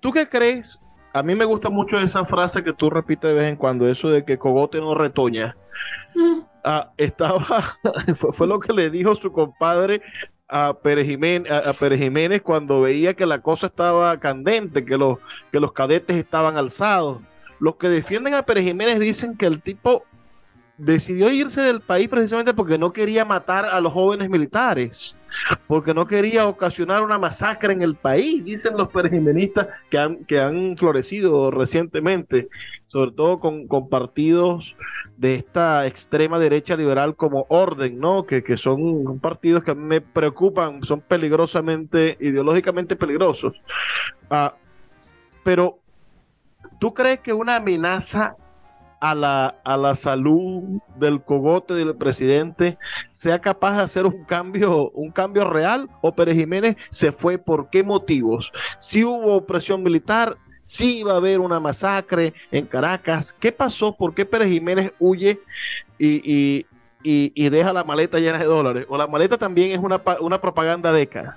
¿tú qué crees? A mí me gusta mucho esa frase que tú repites de vez en cuando, eso de que cogote no retoña. Mm. Ah, estaba, fue, lo que le dijo su compadre a Pérez, Jiménez, a, Pérez Jiménez cuando veía que la cosa estaba candente, que los, que los cadetes estaban alzados. Los que defienden a Pérez Jiménez dicen que el tipo decidió irse del país precisamente porque no quería matar a los jóvenes militares, porque no quería ocasionar una masacre en el país, dicen los perejimenistas que han, que han florecido recientemente, sobre todo con, con partidos de esta extrema derecha liberal como Orden, ¿no? Que, que son partidos que a mí me preocupan, son peligrosamente, ideológicamente peligrosos. Ah, pero, ¿tú crees que una amenaza a la, a la salud del cogote del presidente sea capaz de hacer un cambio, un cambio real? ¿O Pérez Jiménez se fue por qué motivos? Si hubo presión militar, si iba a haber una masacre en Caracas. ¿Qué pasó? ¿Por qué Pérez Jiménez huye y, y, deja la maleta llena de dólares? ¿O la maleta también es una, una propaganda década?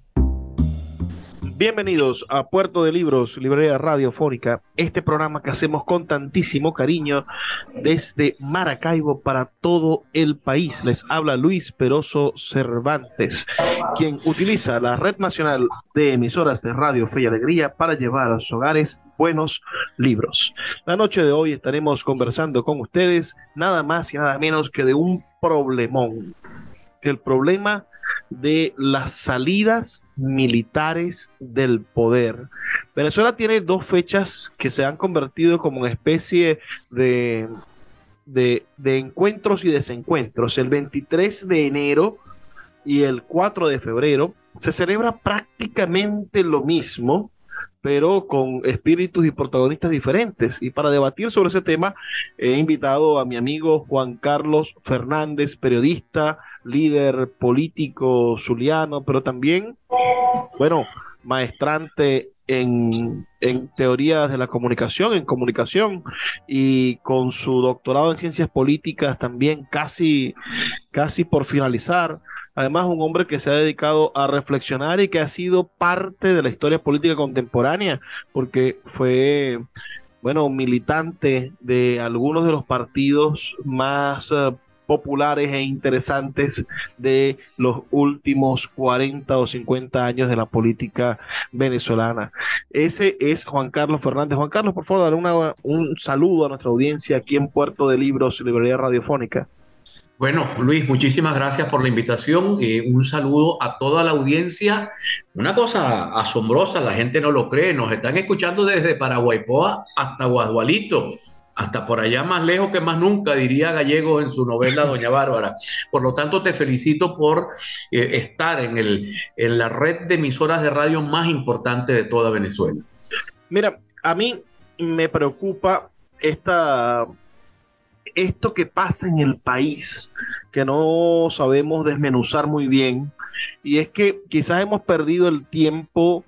Bienvenidos a Puerto de Libros, Librería Radiofónica, este programa que hacemos con tantísimo cariño desde Maracaibo para todo el país. Les habla Luis Peroso Cervantes, quien utiliza la Red Nacional de Emisoras de Radio Fe y Alegría para llevar a sus hogares buenos libros. La noche de hoy estaremos conversando con ustedes nada más y nada menos que de un problemón. El problema de las salidas militares del poder. Venezuela tiene dos fechas que se han convertido como una especie de, de, encuentros y desencuentros. El 23 de enero y el 4 de febrero se celebra prácticamente lo mismo, pero con espíritus y protagonistas diferentes. Y para debatir sobre ese tema, he invitado a mi amigo Juan Carlos Fernández, periodista, líder político zuliano, pero también, bueno, maestrante en, en, teorías de la comunicación, en comunicación, y con su doctorado en ciencias políticas también casi, casi por finalizar. Además, un hombre que se ha dedicado a reflexionar y que ha sido parte de la historia política contemporánea, porque fue, bueno, militante de algunos de los partidos más eh, populares e interesantes de los últimos 40 o 50 años de la política venezolana. Ese es Juan Carlos Fernández. Juan Carlos, por favor, dale un saludo a nuestra audiencia aquí en Puerto de Libros, Librería Radiofónica. Bueno, Luis, muchísimas gracias por la invitación. Eh, un saludo a toda la audiencia. Una cosa asombrosa, la gente no lo cree. Nos están escuchando desde Paraguaypoa hasta Guadualito, hasta por allá más lejos que más nunca, diría Gallego en su novela Doña Bárbara. Por lo tanto, te felicito por eh, estar en, el, en la red de emisoras de radio más importante de toda Venezuela. Mira, a mí me preocupa esta esto que pasa en el país, que no sabemos desmenuzar muy bien, y es que quizás hemos perdido el tiempo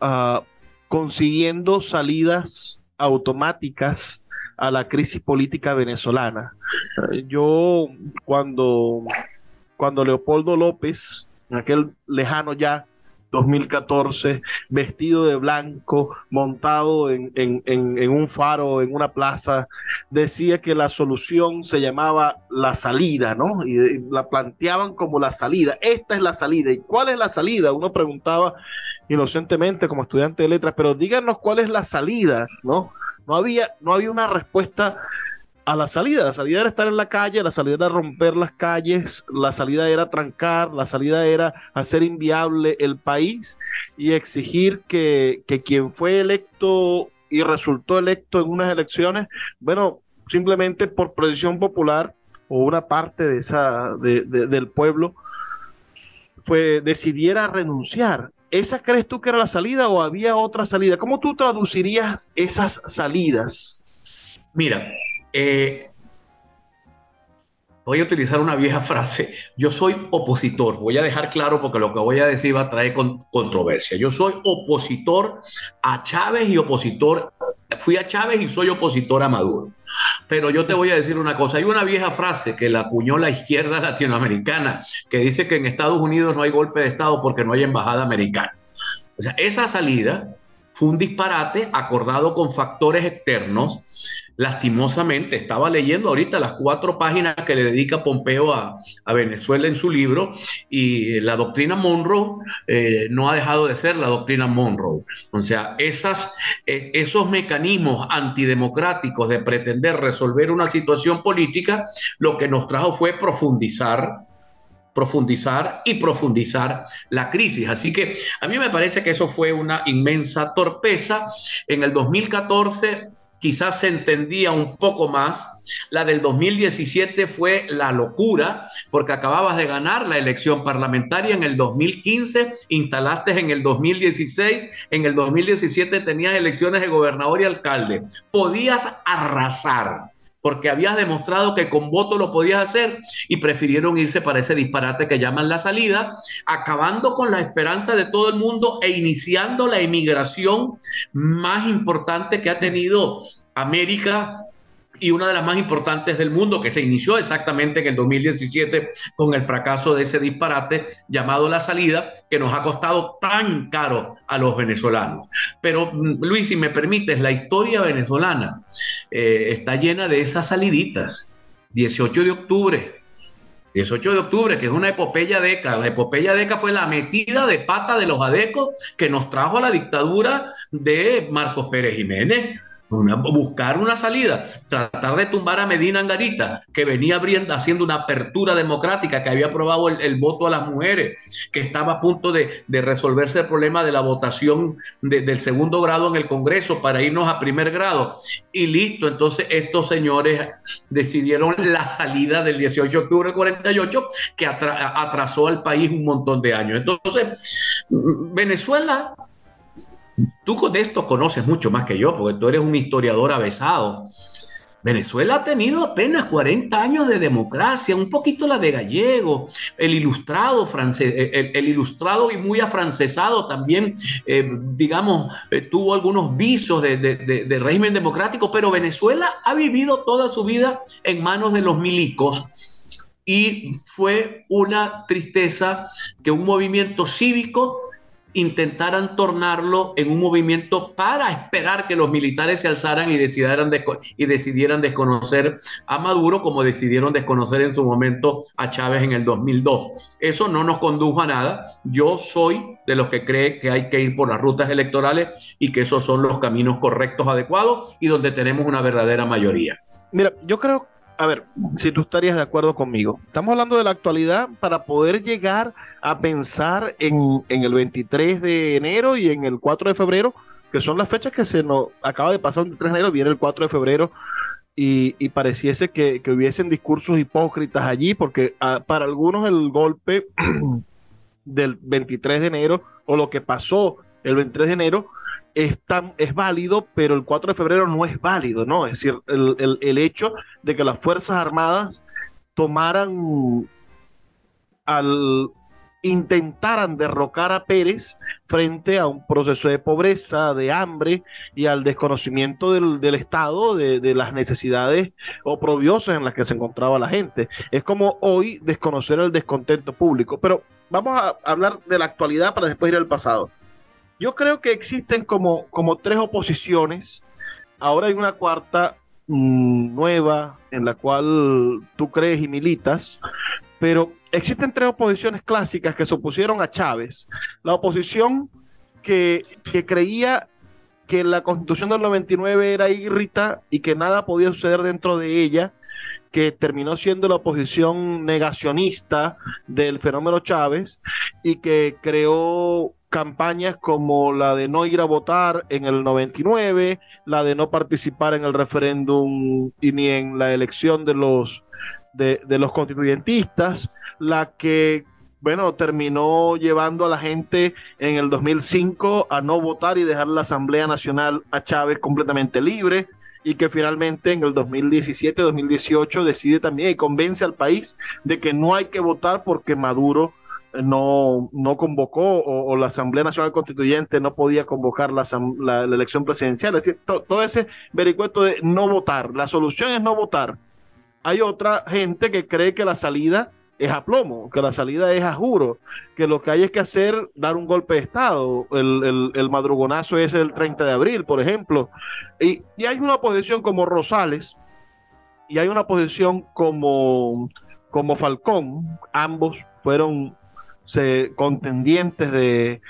ah, consiguiendo salidas automáticas a la crisis política venezolana. Yo cuando, cuando Leopoldo López, en aquel lejano ya 2014, vestido de blanco, montado en, un faro, en una plaza, decía que la solución se llamaba la salida, ¿no? Y, la planteaban como la salida. Esta es la salida. ¿Y cuál es la salida? Uno preguntaba inocentemente como estudiante de letras, pero díganos cuál es la salida, ¿no? No había, no había una respuesta a la salida. La salida era estar en la calle, la salida era romper las calles, la salida era trancar, la salida era hacer inviable el país y exigir que, quien fue electo y resultó electo en unas elecciones, bueno, simplemente por presión popular o una parte de esa, del pueblo, fue, decidiera renunciar. ¿Esa crees tú que era la salida o había otra salida? ¿Cómo tú traducirías esas salidas? Mira, eh, voy a utilizar una vieja frase. Yo soy opositor. Voy a dejar claro porque lo que voy a decir va a traer controversia. Yo soy opositor a Chávez y opositor. Fui a Chávez y soy opositor a Maduro. Pero yo te voy a decir una cosa. Hay una vieja frase que la acuñó la izquierda latinoamericana que dice que en Estados Unidos no hay golpe de Estado porque no hay embajada americana. O sea, esa salida fue un disparate acordado con factores externos lastimosamente, estaba leyendo ahorita las cuatro páginas que le dedica Pompeo a, Venezuela en su libro y la doctrina Monroe eh, no ha dejado de ser la doctrina Monroe. O sea, esas, eh, esos mecanismos antidemocráticos de pretender resolver una situación política, lo que nos trajo fue profundizar profundizar y profundizar la crisis. Así que a mí me parece que eso fue una inmensa torpeza. En el 2014 quizás se entendía un poco más. La del 2017 fue la locura, porque acababas de ganar la elección parlamentaria en el 2015, instalaste en el 2016, en el 2017 tenías elecciones de gobernador y alcalde. Podías arrasar porque habías demostrado que con voto lo podías hacer y prefirieron irse para ese disparate que llaman la salida, acabando con la esperanza de todo el mundo e iniciando la emigración más importante que ha tenido América y una de las más importantes del mundo, que se inició exactamente en el 2017 con el fracaso de ese disparate llamado La Salida, que nos ha costado tan caro a los venezolanos. Pero mm, Luis, si me permites, la historia venezolana eh, está llena de esas saliditas. 18 de octubre, 18 de octubre, que es una epopeya deca. La epopeya deca fue la metida de pata de los adecos que nos trajo a la dictadura de Marcos Pérez Jiménez buscar una salida, tratar de tumbar a Medina Angarita, que venía abriendo, haciendo una apertura democrática, que había aprobado el, voto a las mujeres, que estaba a punto de, resolverse el problema de la votación del segundo grado en el Congreso para irnos a primer grado. Y listo, entonces estos señores decidieron la salida del 18 de octubre del 48, que atrasó al país un montón de años. Entonces, Venezuela Tú de esto conoces mucho más que yo, porque tú eres un historiador avesado. Venezuela ha tenido apenas 40 años de democracia, un poquito la de Gallego, el ilustrado francés, el, ilustrado y muy afrancesado también, eh, digamos, eh, tuvo algunos visos de, de, régimen democrático, pero Venezuela ha vivido toda su vida en manos de los milicos y fue una tristeza que un movimiento cívico intentaran tornarlo en un movimiento para esperar que los militares se alzaran y decidieran, y decidieran desconocer a Maduro como decidieron desconocer en su momento a Chávez en el 2002. Eso no nos condujo a nada. Yo soy de los que cree que hay que ir por las rutas electorales y que esos son los caminos correctos, adecuados y donde tenemos una verdadera mayoría. Mira, yo creo a ver, si tú estarías de acuerdo conmigo. Estamos hablando de la actualidad para poder llegar a pensar en, el 23 de enero y en el 4 de febrero, que son las fechas que se nos acaba de pasar el 23 de enero, viene el 4 de febrero, y, pareciese que, hubiesen discursos hipócritas allí, porque ah, para algunos el golpe del 23 de enero o lo que pasó el 23 de enero es, es válido, pero el 4 de febrero no es válido, ¿no? Es decir, el, hecho de que las Fuerzas Armadas tomaran al intentaran derrocar a Pérez frente a un proceso de pobreza, de hambre y al desconocimiento del, del Estado de, de, las necesidades oprobiosas en las que se encontraba la gente. Es como hoy desconocer el descontento público. Pero vamos a hablar de la actualidad para después ir al pasado. Yo creo que existen como, como tres oposiciones. Ahora hay una cuarta mmm, nueva en la cual tú crees y militas, pero existen tres oposiciones clásicas que se opusieron a Chávez. La oposición que, que creía que la constitución del 99 era irrita y que nada podía suceder dentro de ella, que terminó siendo la oposición negacionista del fenómeno Chávez y que creó campañas como la de no ir a votar en el 99, la de no participar en el referéndum y ni en la elección de los, de, los constituyentistas, la que bueno, terminó llevando a la gente en el 2005 a no votar y dejar la Asamblea Nacional a Chávez completamente libre y que finalmente en el 2017-2018 decide también y convence al país de que no hay que votar porque Maduro no, no convocó o, la Asamblea Nacional Constituyente no podía convocar la, la, elección presidencial. Es decir, to, todo ese vericueto de no votar. La solución es no votar. Hay otra gente que cree que la salida es a plomo, que la salida es a juro, que lo que hay es que hacer, dar un golpe de Estado. El, el, el madrugonazo es el 30 de abril, por ejemplo. Y, y hay una posición como Rosales y hay una posición como, como Falcón. Ambos fueron se, contendientes de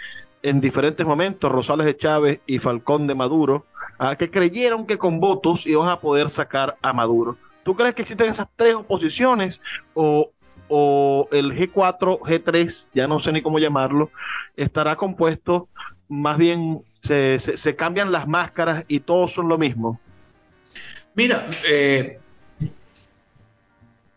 en diferentes momentos, Rosales de Chávez y Falcón de Maduro, a que creyeron que con votos iban a poder sacar a Maduro. ¿Tú crees que existen esas tres oposiciones o, o el G4, G3, ya no sé ni cómo llamarlo, estará compuesto, más bien se, se, se cambian las máscaras y todos son lo mismo? Mira, eh,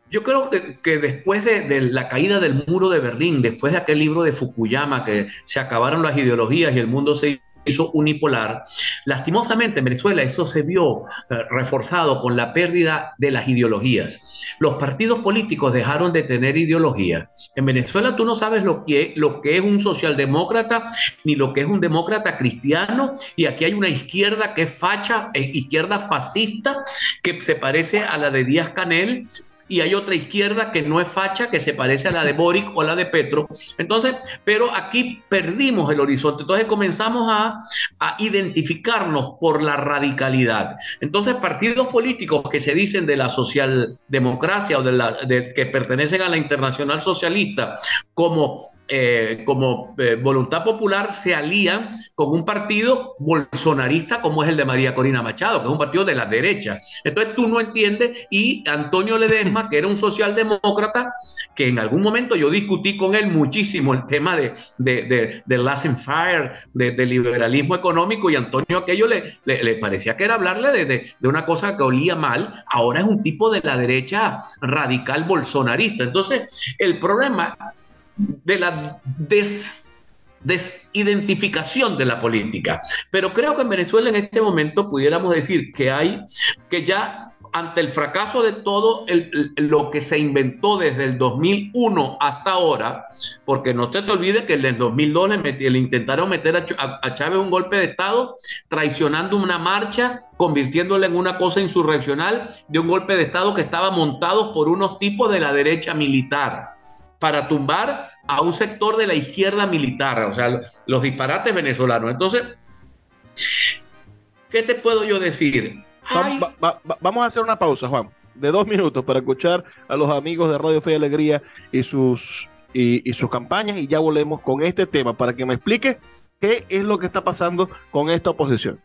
yo creo que, después de, la caída del muro de Berlín, después de aquel libro de Fukuyama, que se acabaron las ideologías y el mundo se hizo unipolar, lastimosamente en Venezuela eso se vio eh, reforzado con la pérdida de las ideologías. Los partidos políticos dejaron de tener ideología. En Venezuela tú no sabes lo que, lo que es un socialdemócrata ni lo que es un demócrata cristiano y aquí hay una izquierda que es facha, eh, izquierda fascista que se parece a la de Díaz Canel, y hay otra izquierda que no es facha, que se parece a la de Boric o la de Petro. Entonces, pero aquí perdimos el horizonte. Entonces comenzamos a, a identificarnos por la radicalidad. Entonces, partidos políticos que se dicen de la socialdemocracia o de, la, de que pertenecen a la internacional socialista como eh, como eh, voluntad popular se alían con un partido bolsonarista como es el de María Corina Machado, que es un partido de la derecha. Entonces tú no entiendes y Antonio Ledesma, que era un socialdemócrata, que en algún momento yo discutí con él muchísimo el tema de, de, de, de Last and Fire, de, liberalismo económico, y Antonio aquello le, le, le parecía que era hablarle de, de una cosa que olía mal, ahora es un tipo de la derecha radical bolsonarista. Entonces, el problema de la des, desidentificación de la política. Pero creo que en Venezuela en este momento pudiéramos decir que hay, que ya ante el fracaso de todo lo que se inventó desde el 2001 hasta ahora, porque no te, te olvides que en el 2002 le, metí, le intentaron meter a, a, a, Chávez un golpe de Estado, traicionando una marcha, convirtiéndola en una cosa insurreccional de un golpe de Estado que estaba montado por unos tipos de la derecha militar para tumbar a un sector de la izquierda militar, o sea, los disparates venezolanos. Entonces, ¿qué te puedo yo decir? Va, va, va, vamos a hacer una pausa, Juan, de dos minutos para escuchar a los amigos de Radio Fe y Alegría y sus, y, y sus campañas y ya volvemos con este tema para que me explique qué es lo que está pasando con esta oposición.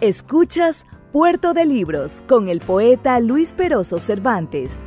Escuchas Puerto de Libros con el poeta Luis Peroso Cervantes.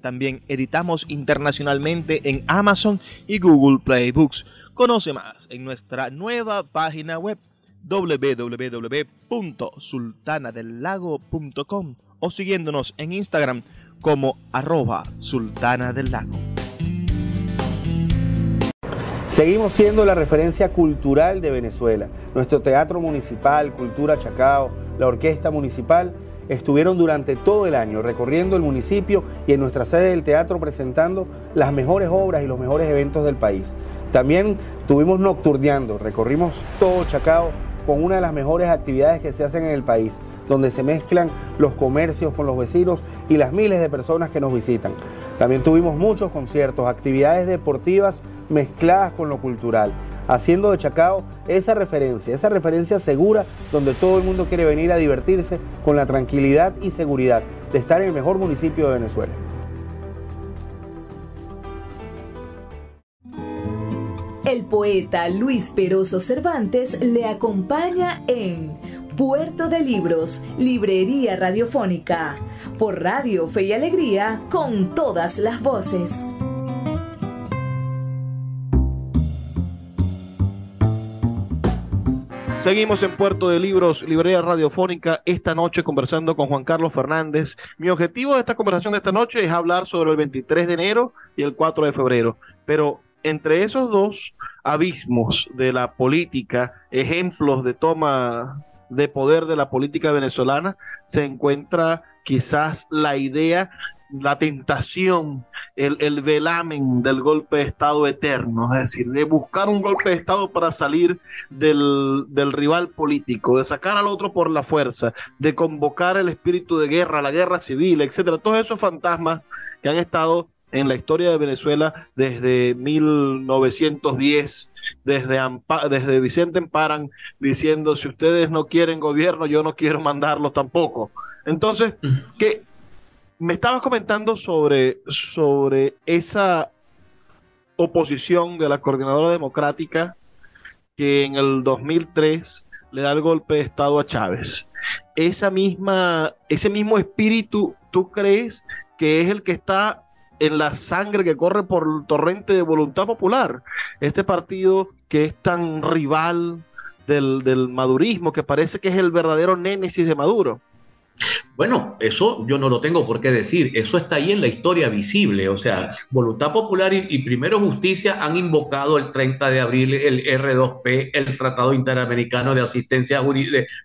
también editamos internacionalmente en Amazon y Google Play Books. Conoce más en nuestra nueva página web www.sultanadelago.com o siguiéndonos en Instagram como arroba sultana del lago. Seguimos siendo la referencia cultural de Venezuela. Nuestro teatro municipal, Cultura Chacao, la orquesta municipal estuvieron durante todo el año recorriendo el municipio y en nuestra sede del teatro presentando las mejores obras y los mejores eventos del país. También tuvimos nocturneando, recorrimos todo Chacao con una de las mejores actividades que se hacen en el país, donde se mezclan los comercios con los vecinos y las miles de personas que nos visitan. También tuvimos muchos conciertos, actividades deportivas mezcladas con lo cultural haciendo de Chacao esa referencia, esa referencia segura donde todo el mundo quiere venir a divertirse con la tranquilidad y seguridad de estar en el mejor municipio de Venezuela. El poeta Luis Peroso Cervantes le acompaña en Puerto de Libros, Librería Radiofónica, por Radio Fe y Alegría, con todas las voces. Seguimos en Puerto de Libros, Librería Radiofónica, esta noche conversando con Juan Carlos Fernández. Mi objetivo de esta conversación de esta noche es hablar sobre el 23 de enero y el 4 de febrero, pero entre esos dos abismos de la política, ejemplos de toma de poder de la política venezolana, se encuentra quizás la idea la tentación, el, velamen del golpe de Estado eterno, es decir, de buscar un golpe de Estado para salir del, del, rival político, de sacar al otro por la fuerza, de convocar el espíritu de guerra, la guerra civil, etcétera. Todos esos fantasmas que han estado en la historia de Venezuela desde 1910, desde, desde Vicente Emparan, diciendo, si ustedes no quieren gobierno, yo no quiero mandarlo tampoco. Entonces, ¿qué, me estabas comentando sobre, sobre esa oposición de la coordinadora democrática que en el 2003 le da el golpe de Estado a Chávez. Esa misma, ese mismo espíritu, ¿tú crees que es el que está en la sangre que corre por el torrente de voluntad popular? Este partido que es tan rival del, del madurismo, que parece que es el verdadero némesis de Maduro. Bueno, eso yo no lo tengo por qué decir, eso está ahí en la historia visible, o sea, Voluntad Popular y, Primero Justicia han invocado el 30 de abril el R2P, el Tratado Interamericano de Asistencia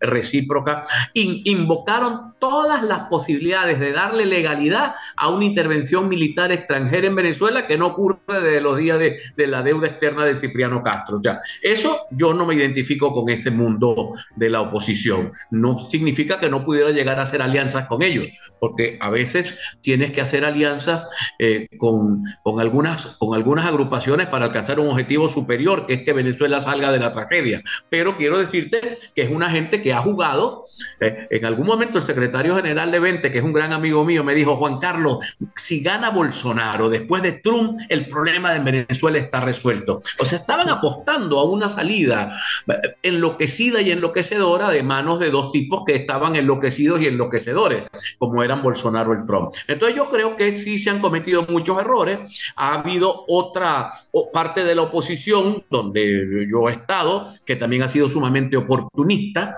Recíproca, invocaron todas las posibilidades de darle legalidad a una intervención militar extranjera en Venezuela que no ocurre desde los días de, la deuda externa de Cipriano Castro. Ya, eso yo no me identifico con ese mundo de la oposición, no significa que no pudiera llegar a ser alianza con ellos, porque a veces tienes que hacer alianzas eh, con, con, algunas, con algunas agrupaciones para alcanzar un objetivo superior, que es que Venezuela salga de la tragedia. Pero quiero decirte que es una gente que ha jugado. Eh, en algún momento el secretario general de Vente, que es un gran amigo mío, me dijo, Juan Carlos, si gana Bolsonaro después de Trump, el problema de Venezuela está resuelto. O sea, estaban apostando a una salida eh, enloquecida y enloquecedora de manos de dos tipos que estaban enloquecidos y enloquecedores como eran Bolsonaro y Trump. Entonces yo creo que sí se han cometido muchos errores. Ha habido otra parte de la oposición donde yo he estado, que también ha sido sumamente oportunista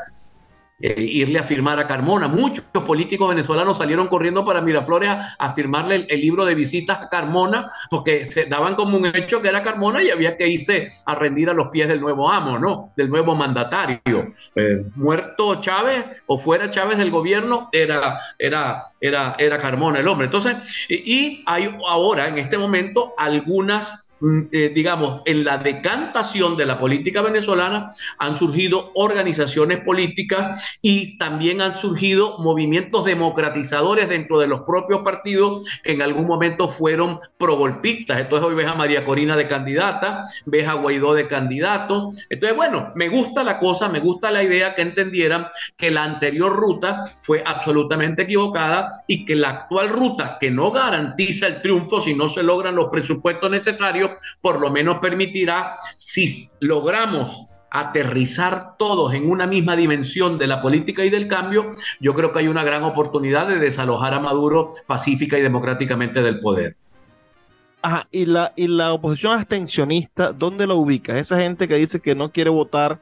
eh, irle a firmar a Carmona. Muchos políticos venezolanos salieron corriendo para Miraflores a, firmarle el, libro de visitas a Carmona porque se daban como un hecho que era Carmona y había que irse a rendir a los pies del nuevo amo, ¿no? Del nuevo mandatario. Eh, muerto Chávez o fuera Chávez del gobierno, era, era, era, era Carmona el hombre. Entonces, y hay ahora en este momento algunas eh, digamos, en la decantación de la política venezolana han surgido organizaciones políticas y también han surgido movimientos democratizadores dentro de los propios partidos que en algún momento fueron progolpistas. Entonces hoy ves a María Corina de candidata, ves a Guaidó de candidato. Entonces, bueno, me gusta la cosa, me gusta la idea que entendieran que la anterior ruta fue absolutamente equivocada y que la actual ruta, que no garantiza el triunfo si no se logran los presupuestos necesarios, por lo menos permitirá, si logramos aterrizar todos en una misma dimensión de la política y del cambio, yo creo que hay una gran oportunidad de desalojar a Maduro pacífica y democráticamente del poder. Ajá, y la, y la oposición abstencionista, ¿dónde la ubica? Esa gente que dice que no quiere votar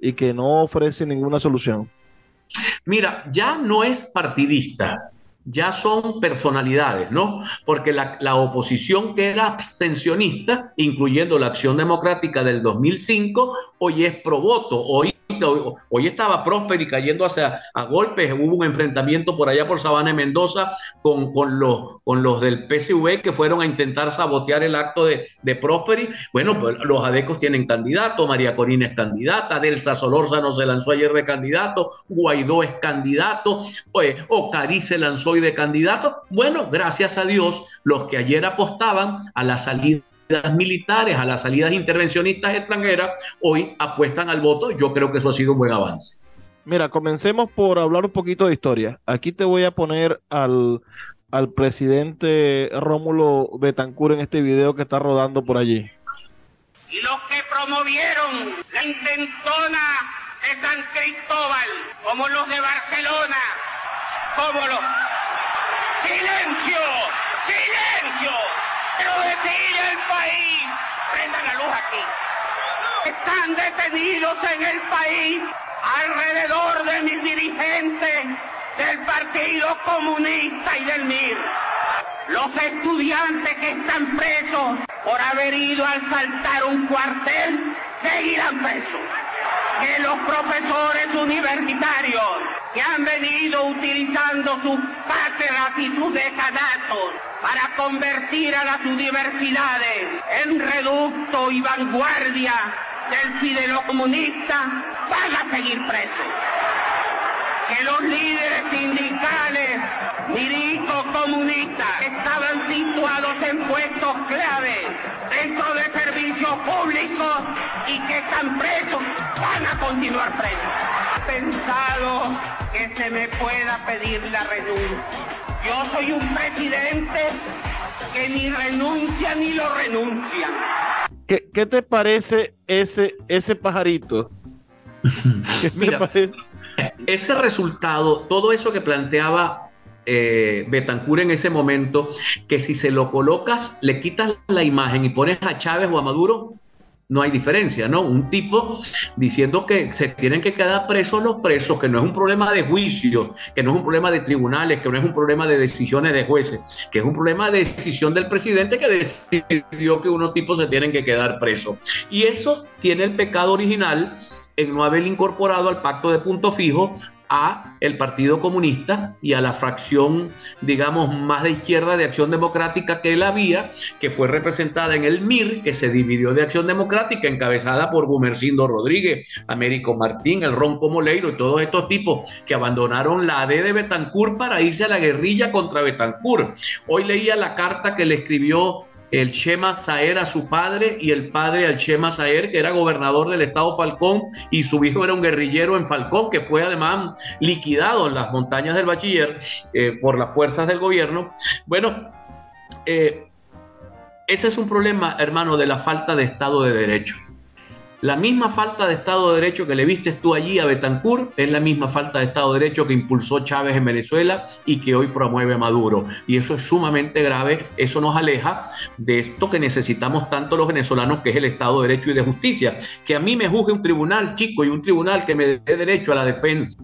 y que no ofrece ninguna solución. Mira, ya no es partidista ya son personalidades, ¿no? Porque la, la, oposición que era abstencionista, incluyendo la Acción Democrática del 2005, hoy es pro voto, hoy hoy estaba próspero y cayendo hacia, a golpes. Hubo un enfrentamiento por allá por Sabana y Mendoza con, con, los, con los del PSV que fueron a intentar sabotear el acto de, de Prosperi. Bueno, pues los adecos tienen candidato, María Corina es candidata, Delsa Solórzano se lanzó ayer de candidato, Guaidó es candidato, pues, Ocari se lanzó de candidato. Bueno, gracias a Dios, los que ayer apostaban a la salida militares, a las salidas intervencionistas extranjeras, hoy apuestan al voto. Yo creo que eso ha sido un buen avance. Mira, comencemos por hablar un poquito de historia. Aquí te voy a poner al, al presidente Rómulo Betancur en este video que está rodando por allí. Y los que promovieron la intentona de San Cristóbal, como los de Barcelona, como los... ¡Silencio! ¡Silencio! ¡Pero detire el país! ¡Prendan la luz aquí! Están detenidos en el país alrededor de mis dirigentes del Partido Comunista y del MIR. Los estudiantes que están presos por haber ido a asaltar un cuartel seguirán presos. Que los profesores universitarios que han venido utilizando sus cátedras y sus decanatos para convertir a las universidades en reducto y vanguardia del fidelo comunista van seguir presos. Que los líderes sindicales, milicos comunistas, estaban situados en puestos clave dentro de públicos y que están presos, van a continuar presos. Pensado que se me pueda pedir la renuncia yo soy un presidente que ni renuncia ni lo renuncia. ¿Qué, te parece ese, ese pajarito? Mira, ese resultado, todo eso que planteaba eh, Betancur en ese momento, que si se lo colocas, le quitas la imagen y pones a Chávez o a Maduro, no hay diferencia, ¿no? Un tipo diciendo que se tienen que quedar presos los presos, que no es un problema de juicio, que no es un problema de tribunales, que no es un problema de decisiones de jueces, que es un problema de decisión del presidente que decidió que unos tipos se tienen que quedar presos. Y eso tiene el pecado original en no haber incorporado al pacto de punto fijo a el Partido Comunista y a la fracción, digamos, más de izquierda de Acción Democrática que él había, que fue representada en el MIR, que se dividió de Acción Democrática, encabezada por Gumercindo Rodríguez, Américo Martín, el Ronco Moleiro y todos estos tipos que abandonaron la AD de Betancourt para irse a la guerrilla contra Betancourt. Hoy leía la carta que le escribió el Chema Saer a su padre y el padre al Chema Saer, que era gobernador del estado Falcón, y su hijo era un guerrillero en Falcón, que fue además liquidado en las montañas del bachiller eh, por las fuerzas del gobierno. Bueno, eh, ese es un problema, hermano, de la falta de Estado de Derecho. La misma falta de Estado de Derecho que le vistes tú allí a Betancourt es la misma falta de Estado de Derecho que impulsó Chávez en Venezuela y que hoy promueve Maduro. Y eso es sumamente grave, eso nos aleja de esto que necesitamos tanto los venezolanos, que es el Estado de Derecho y de Justicia. Que a mí me juzgue un tribunal chico y un tribunal que me dé derecho a la defensa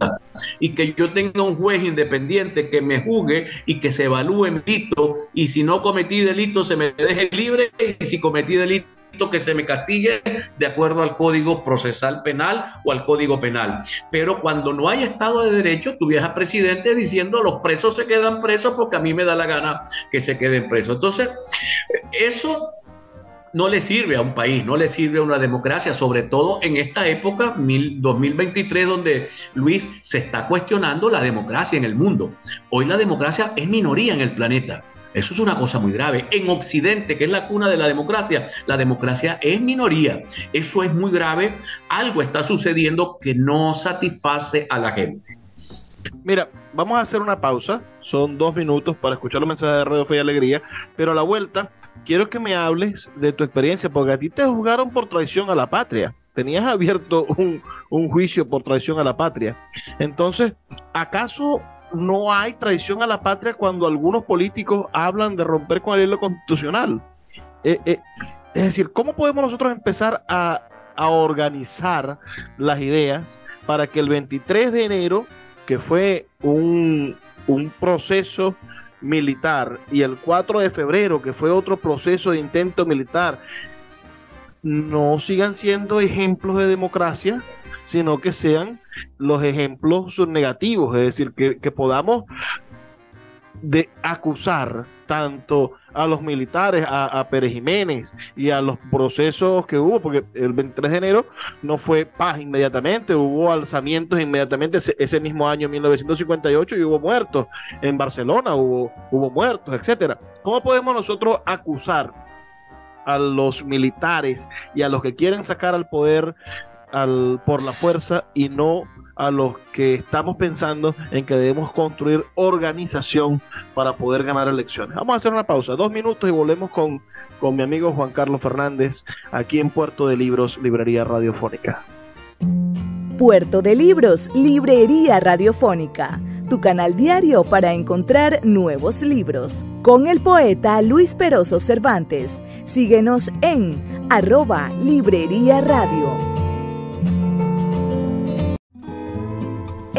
y que yo tenga un juez independiente que me juzgue y que se evalúe en delito y si no cometí delito se me deje libre y si cometí delito que se me castigue de acuerdo al Código Procesal Penal o al Código Penal. Pero cuando no hay Estado de Derecho, tú viajas presidente diciendo los presos se quedan presos porque a mí me da la gana que se queden presos. Entonces, eso no le sirve a un país, no le sirve a una democracia, sobre todo en esta época, 2023, donde Luis se está cuestionando la democracia en el mundo. Hoy la democracia es minoría en el planeta. Eso es una cosa muy grave. En Occidente, que es la cuna de la democracia, la democracia es minoría. Eso es muy grave. Algo está sucediendo que no satisface a la gente. Mira, vamos a hacer una pausa. Son dos minutos para escuchar los mensajes de Radio Fe y Alegría. Pero a la vuelta, quiero que me hables de tu experiencia, porque a ti te juzgaron por traición a la patria. Tenías abierto un, un juicio por traición a la patria. Entonces, ¿acaso no hay traición a la patria cuando algunos políticos hablan de romper con el hilo constitucional. Eh, eh, es decir, ¿cómo podemos nosotros empezar a, organizar las ideas para que el 23 de enero, que fue un, un proceso militar, y el 4 de febrero, que fue otro proceso de intento militar, no sigan siendo ejemplos de democracia, sino que sean los ejemplos negativos, es decir, que, podamos de acusar tanto a los militares, a, Pérez Jiménez y a los procesos que hubo, porque el 23 de enero no fue paz inmediatamente, hubo alzamientos inmediatamente ese, mismo año 1958 y hubo muertos. En Barcelona hubo, hubo muertos, etcétera. ¿Cómo podemos nosotros acusar a los militares y a los que quieren sacar al poder por la fuerza y no a los que estamos pensando en que debemos construir organización para poder ganar elecciones. Vamos a hacer una pausa, dos minutos y volvemos con, con mi amigo Juan Carlos Fernández aquí en Puerto de Libros, Librería Radiofónica. Puerto de Libros, Librería Radiofónica, tu canal diario para encontrar nuevos libros. Con el poeta Luis Peroso Cervantes. Síguenos en arroba Librería Radio.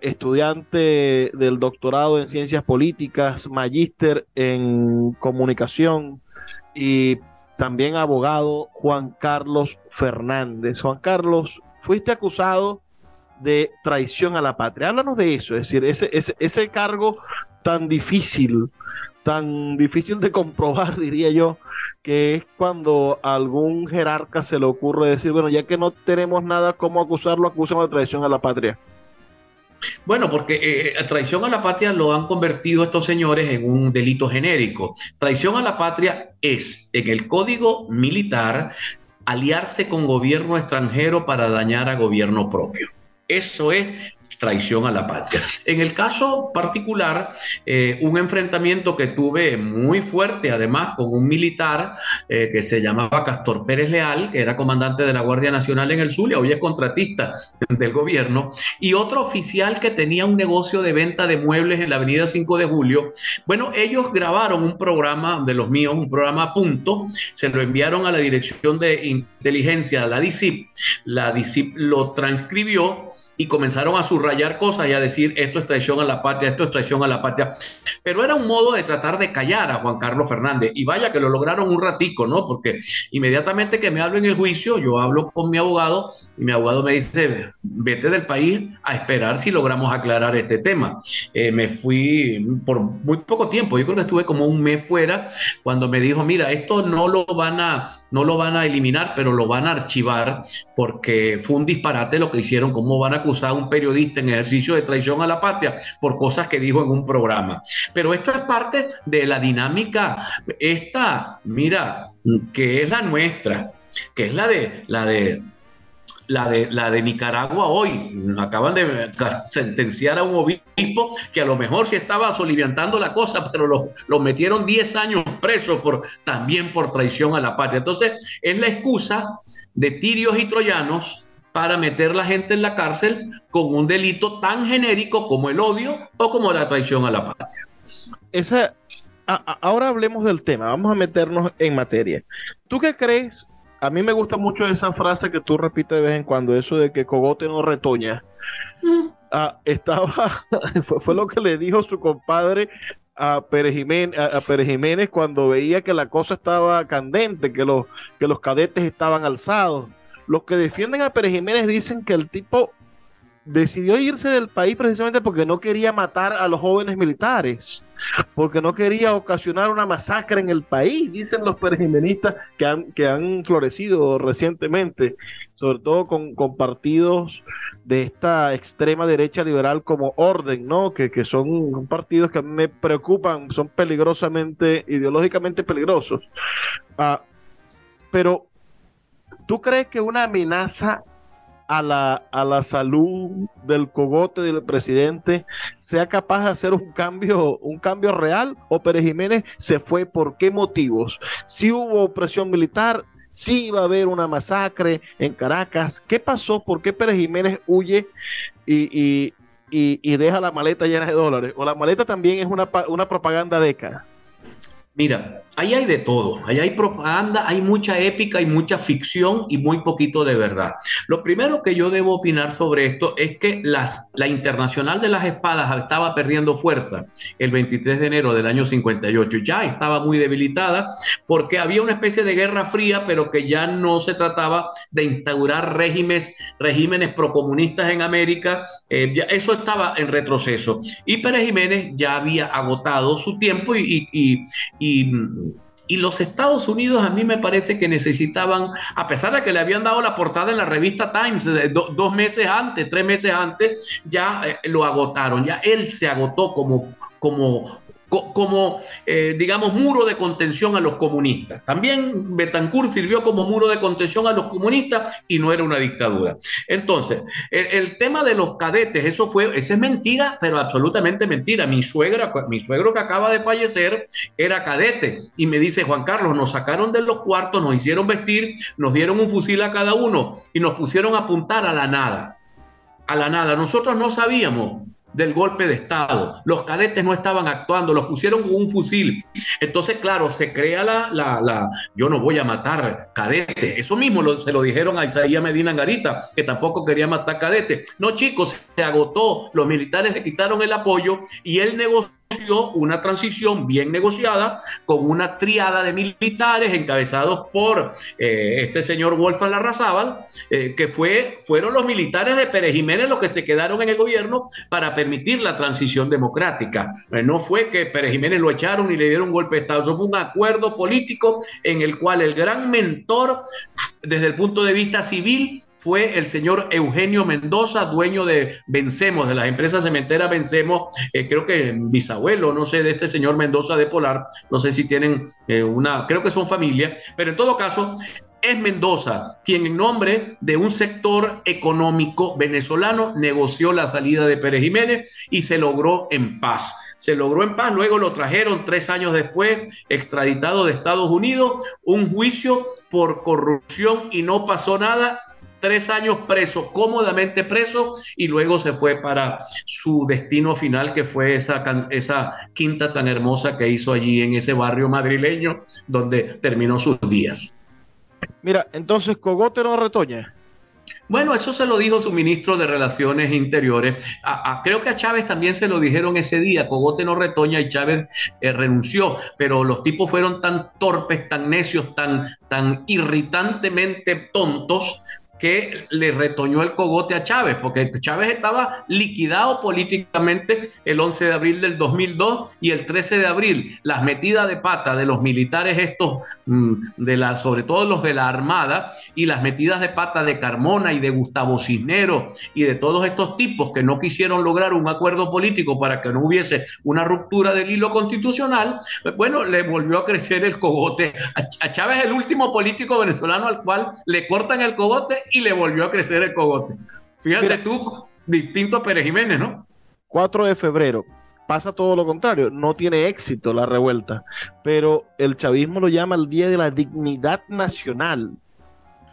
estudiante del doctorado en ciencias políticas, magíster en comunicación y también abogado Juan Carlos Fernández. Juan Carlos, fuiste acusado de traición a la patria. Háblanos de eso, es decir, ese, ese, ese cargo tan difícil, tan difícil de comprobar, diría yo, que es cuando a algún jerarca se le ocurre decir, bueno, ya que no tenemos nada como acusarlo, acusamos de traición a la patria. Bueno, porque eh, traición a la patria lo han convertido estos señores en un delito genérico. Traición a la patria es, en el código militar, aliarse con gobierno extranjero para dañar a gobierno propio. Eso es traición a la patria. En el caso particular, eh, un enfrentamiento que tuve muy fuerte, además, con un militar eh, que se llamaba Castor Pérez Leal, que era comandante de la Guardia Nacional en el Zulia, hoy es contratista del gobierno, y otro oficial que tenía un negocio de venta de muebles en la avenida 5 de Julio. Bueno, ellos grabaron un programa de los míos, un programa a punto, se lo enviaron a la Dirección de Inteligencia, la DICIP, la DICIP lo transcribió y comenzaron a subrayar cosas y a decir esto es traición a la patria, esto es traición a la patria. Pero era un modo de tratar de callar a Juan Carlos Fernández. Y vaya que lo lograron un ratico, ¿no? Porque inmediatamente que me hablo en el juicio, yo hablo con mi abogado y mi abogado me dice, vete del país a esperar si logramos aclarar este tema. Eh, me fui por muy poco tiempo, yo creo que estuve como un mes fuera cuando me dijo, mira, esto no lo van a no lo van a eliminar, pero lo van a archivar porque fue un disparate lo que hicieron, cómo van a acusar a un periodista en ejercicio de traición a la patria por cosas que dijo en un programa. Pero esto es parte de la dinámica, esta, mira, que es la nuestra, que es la de, la de la de, la de Nicaragua hoy. Acaban de sentenciar a un obispo que a lo mejor sí estaba soliviantando la cosa, pero lo, lo metieron 10 años preso por, también por traición a la patria. Entonces, es la excusa de tirios y troyanos para meter la gente en la cárcel con un delito tan genérico como el odio o como la traición a la patria. Esa, ahora hablemos del tema, vamos a meternos en materia. ¿Tú qué crees a mí me gusta mucho esa frase que tú repites de vez en cuando, eso de que cogote no retoña. Mm. Ah, estaba, fue, lo que le dijo su compadre a Pérez, Jiménez, cuando veía que la cosa estaba candente, que los, que los cadetes estaban alzados. Los que defienden a Pérez Jiménez dicen que el tipo decidió irse del país precisamente porque no quería matar a los jóvenes militares porque no quería ocasionar una masacre en el país, dicen los perejimenistas que han, que han florecido recientemente, sobre todo con, partidos de esta extrema derecha liberal como Orden, ¿no? Que, son partidos que me preocupan, son peligrosamente, ideológicamente peligrosos. Ah, pero, ¿tú crees que una amenaza a la, a la salud del cogote del presidente sea capaz de hacer un cambio, un cambio real? ¿O Pérez Jiménez se fue por qué motivos? Si hubo opresión militar, si iba a haber una masacre en Caracas. ¿Qué pasó? ¿Por qué Pérez Jiménez huye y, y, deja la maleta llena de dólares? ¿O la maleta también es una, una propaganda década? Mira, ahí hay de todo, ahí hay propaganda, hay mucha épica, hay mucha ficción y muy poquito de verdad. Lo primero que yo debo opinar sobre esto es que las, la Internacional de las Espadas estaba perdiendo fuerza el 23 de enero del año 58, ya estaba muy debilitada porque había una especie de guerra fría, pero que ya no se trataba de instaurar regímenes, regímenes procomunistas en América, eh, eso estaba en retroceso. Y Pérez Jiménez ya había agotado su tiempo y, y y, los Estados Unidos a mí me parece que necesitaban, a pesar de que le habían dado la portada en la revista Times dos meses antes, tres meses antes, ya eh, lo agotaron, ya él se agotó como, como como, eh, digamos, muro de contención a los comunistas. También Betancourt sirvió como muro de contención a los comunistas y no era una dictadura. Entonces, el, tema de los cadetes, eso fue, esa es mentira, pero absolutamente mentira. Mi suegra, mi suegro que acaba de fallecer era cadete y me dice, Juan Carlos, nos sacaron de los cuartos, nos hicieron vestir, nos dieron un fusil a cada uno y nos pusieron a apuntar a la nada. A la nada. Nosotros no sabíamos del golpe de Estado. Los cadetes no estaban actuando, los pusieron con un fusil. Entonces, claro, se crea la, la, la yo no voy a matar cadetes. Eso mismo se lo dijeron a Isaías Medina Garita, que tampoco quería matar cadetes. No, chicos, se agotó, los militares le quitaron el apoyo y él negoció una transición bien negociada con una triada de militares encabezados por eh, este señor Wolfgang Larrazábal, eh, que fue, fueron los militares de Pérez Jiménez los que se quedaron en el gobierno para permitir la transición democrática. Eh, no fue que Pérez Jiménez lo echaron y le dieron un golpe de Estado, eso fue un acuerdo político en el cual el gran mentor desde el punto de vista civil fue el señor Eugenio Mendoza, dueño de Vencemos, de las empresas cementeras Vencemos, eh, creo que bisabuelo, no sé, de este señor Mendoza de Polar, no sé si tienen eh, una, creo que son familia, pero en todo caso, es Mendoza quien en nombre de un sector económico venezolano negoció la salida de Pérez Jiménez y se logró en paz. Se logró en paz, luego lo trajeron tres años después, extraditado de Estados Unidos, un juicio por corrupción y no pasó nada tres años preso, cómodamente preso, y luego se fue para su destino final, que fue esa, esa quinta tan hermosa que hizo allí en ese barrio madrileño, donde terminó sus días. Mira, entonces Cogote no retoña. Bueno, eso se lo dijo su ministro de Relaciones Interiores. creo que a Chávez también se lo dijeron ese día. Cogote no retoña y Chávez eh, renunció, pero los tipos fueron tan torpes, tan necios, tan, tan irritantemente tontos que le retoñó el cogote a Chávez, porque Chávez estaba liquidado políticamente el 11 de abril del 2002 y el 13 de abril. Las metidas de pata de los militares estos, mm, de la, sobre todo los de la Armada, y las metidas de pata de Carmona y de Gustavo Cisnero y de todos estos tipos que no quisieron lograr un acuerdo político para que no hubiese una ruptura del hilo constitucional, bueno, le volvió a crecer el cogote. A Chávez el último político venezolano al cual le cortan el cogote y le volvió a crecer el cogote. Fíjate tú, distinto a Pérez Jiménez, ¿no? 4 de febrero, pasa todo lo contrario, no tiene éxito la revuelta, pero el chavismo lo llama el Día de la Dignidad Nacional.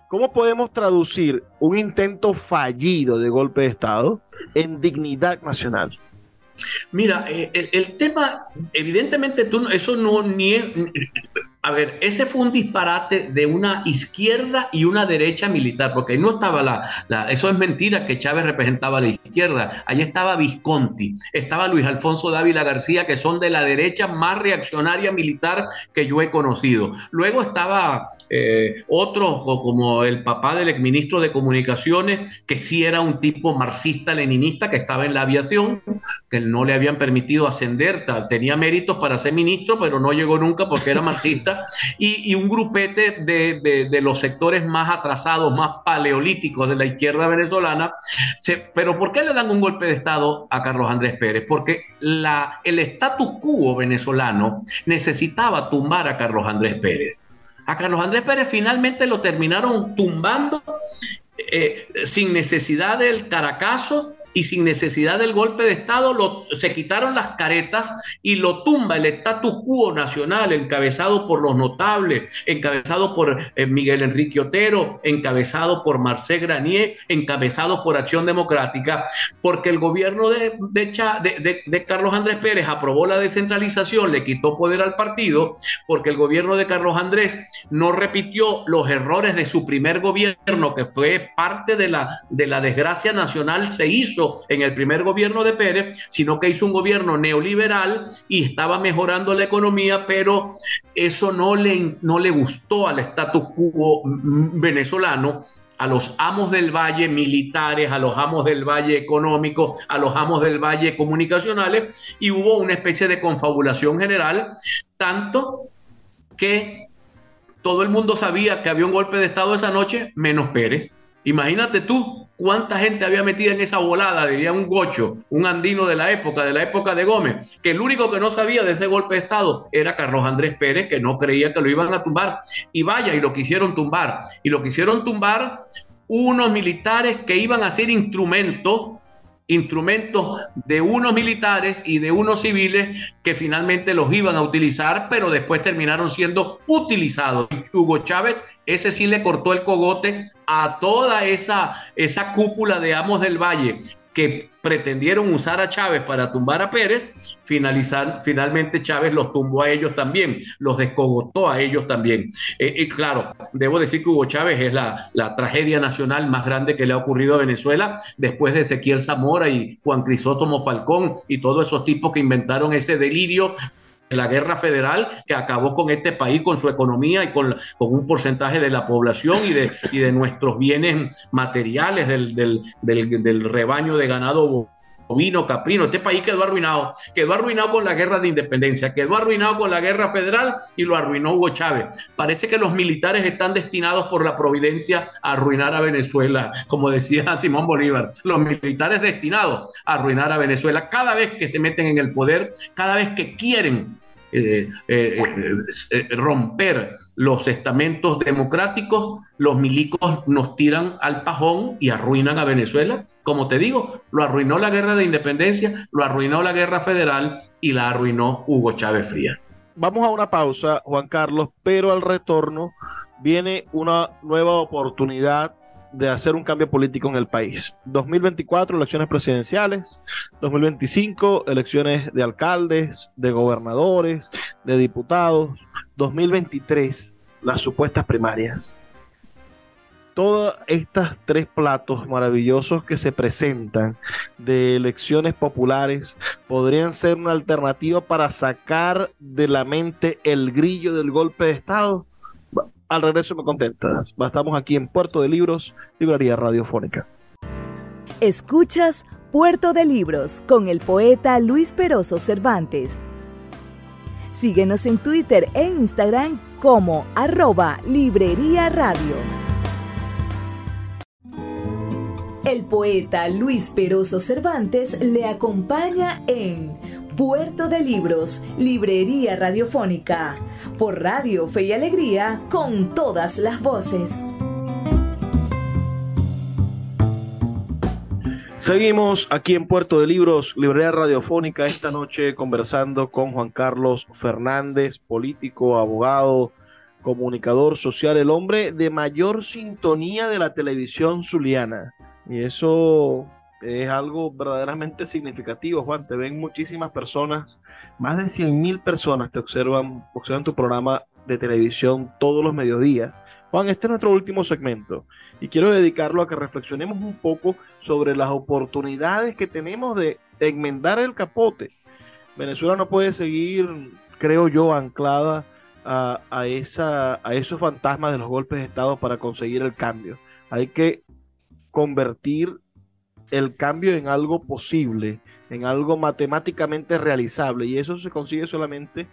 ¿Cómo podemos traducir un intento fallido de golpe de Estado en dignidad nacional? Mira, eh, el, el, tema, evidentemente, tú, eso no ni es, a ver, ese fue un disparate de una izquierda y una derecha militar, porque ahí no estaba la, Eso es mentira que Chávez representaba a la izquierda. Ahí estaba Visconti, estaba Luis Alfonso Dávila García, que son de la derecha más reaccionaria militar que yo he conocido. Luego estaba eh, otro, como el papá del exministro de Comunicaciones, que sí era un tipo marxista-leninista, que estaba en la aviación, que no le habían permitido ascender, tenía méritos para ser ministro, pero no llegó nunca porque era marxista y, un grupete de, los sectores más atrasados, más paleolíticos de la izquierda venezolana. pero ¿por qué le dan un golpe de Estado a Carlos Andrés Pérez? Porque el status quo venezolano necesitaba tumbar a Carlos Andrés Pérez. A Carlos Andrés Pérez finalmente lo terminaron tumbando eh, sin necesidad del caracazo y sin necesidad del golpe de Estado se quitaron las caretas y lo tumba el status quo nacional encabezado por los notables, encabezado por eh, Miguel Enrique Otero, encabezado por Marcé Granier, encabezado por Acción Democrática, porque el gobierno de, de, de, Carlos Andrés Pérez aprobó la descentralización, le quitó poder al partido, porque el gobierno de Carlos Andrés no repitió los errores de su primer gobierno, que fue parte de la, de la desgracia nacional, se hizo en el primer gobierno de Pérez, sino que hizo un gobierno neoliberal y estaba mejorando la economía, pero eso no le, no le gustó al status quo venezolano a los amos del valle militares, a los amos del valle económico, a los amos del valle comunicacionales, y hubo una especie de confabulación general, tanto que todo el mundo sabía que había un golpe de Estado esa noche, menos Pérez. Imagínate tú cuánta gente había metido en esa volada, diría un gocho, un andino de la época, de la época de Gómez, que el único que no sabía de ese golpe de Estado era Carlos Andrés Pérez, que no creía que lo iban a tumbar. Y vaya, y lo quisieron tumbar. Y lo quisieron tumbar unos militares que iban a ser instrumentos instrumentos de unos militares y de unos civiles que finalmente los iban a utilizar, pero después terminaron siendo utilizados. Hugo Chávez, ese sí le cortó el cogote a toda esa, esa cúpula de amos del valle que pretendieron usar a Chávez para tumbar a Pérez, finalizar, finalmente Chávez los tumbó a ellos también, los descogotó a ellos también. Eh, y claro, debo decir que Hugo Chávez es la, la, tragedia nacional más grande que le ha ocurrido a Venezuela después de Ezequiel Zamora y Juan Crisóstomo Falcón y todos esos tipos que inventaron ese delirio la guerra federal que acabó con este país, con su economía y con, con un porcentaje de la población y de, y de nuestros bienes materiales del, del, del, del rebaño de ganado bovino, caprino. Este país quedó arruinado. Quedó arruinado con la guerra de independencia, quedó arruinado con la guerra federal y lo arruinó Hugo Chávez. Parece que los militares están destinados por la providencia a arruinar a Venezuela, como decía Simón Bolívar. Los militares destinados a arruinar a Venezuela cada vez que se meten en el poder, cada vez que quieren eh, eh, eh, romper los estamentos democráticos, los milicos nos tiran al pajón y arruinan a Venezuela. Como te digo, lo arruinó la guerra de independencia, lo arruinó la guerra federal y la arruinó Hugo Chávez Frías. Vamos a una pausa, Juan Carlos, pero al retorno viene una nueva oportunidad de hacer un cambio político en el país. 2024, elecciones presidenciales. 2025, elecciones de alcaldes, de gobernadores, de diputados. 2023, las supuestas primarias. Todos estos tres platos maravillosos que se presentan de elecciones populares podrían ser una alternativa para sacar de la mente el grillo del golpe de Estado al regreso me contentas. Estamos aquí en Puerto de Libros, Librería Radiofónica. Escuchas Puerto de Libros con el poeta Luis Peroso Cervantes. Síguenos en Twitter e Instagram como arroba Librería Radio. El poeta Luis Peroso Cervantes le acompaña en Puerto de Libros, Librería Radiofónica, por Radio Fe y Alegría, con todas las voces. Seguimos aquí en Puerto de Libros, Librería Radiofónica, esta noche conversando con Juan Carlos Fernández, político, abogado, comunicador social, el hombre de mayor sintonía de la televisión zuliana. Y eso es algo verdaderamente significativo, Juan. Te ven muchísimas personas, más de 100 mil personas te observan, observan tu programa de televisión todos los mediodías. Juan, este es nuestro último segmento y quiero dedicarlo a que reflexionemos un poco sobre las oportunidades que tenemos de enmendar el capote. Venezuela no puede seguir, creo yo, anclada a, a, esa, a esos fantasmas de los golpes de Estado para conseguir el cambio. Hay que convertir el cambio en algo posible, en algo matemáticamente realizable, y eso se consigue solamente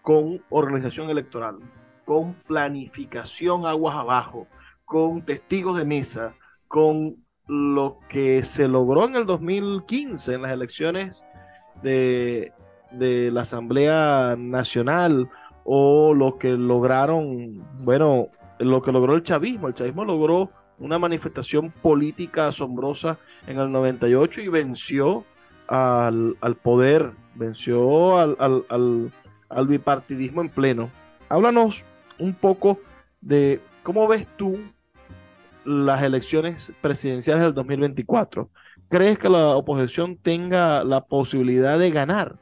con organización electoral, con planificación aguas abajo, con testigos de mesa, con lo que se logró en el 2015 en las elecciones de, de la Asamblea Nacional o lo que lograron, bueno, lo que logró el chavismo. El chavismo logró una manifestación política asombrosa en el 98 y venció al, poder, venció al, bipartidismo en pleno. Háblanos un poco de cómo ves tú las elecciones presidenciales del 2024. ¿Crees que la oposición tenga la posibilidad de ganar?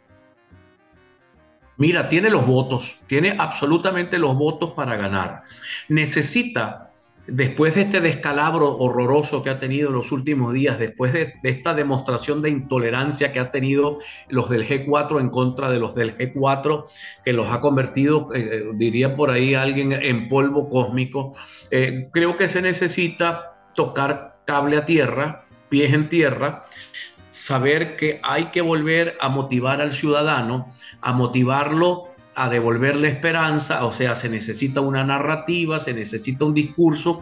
Mira, tiene los votos, tiene absolutamente los votos para ganar. Necesita después de este descalabro horroroso que ha tenido en los últimos días, después de, esta demostración de intolerancia que ha tenido los del G4 en contra de los del G4, que los ha convertido, eh, eh, diría por ahí alguien, en polvo cósmico, eh, creo que se necesita tocar cable a tierra, pies en tierra, saber que hay que volver a motivar al ciudadano, a motivarlo a devolverle esperanza, o sea, se necesita una narrativa, se necesita un discurso.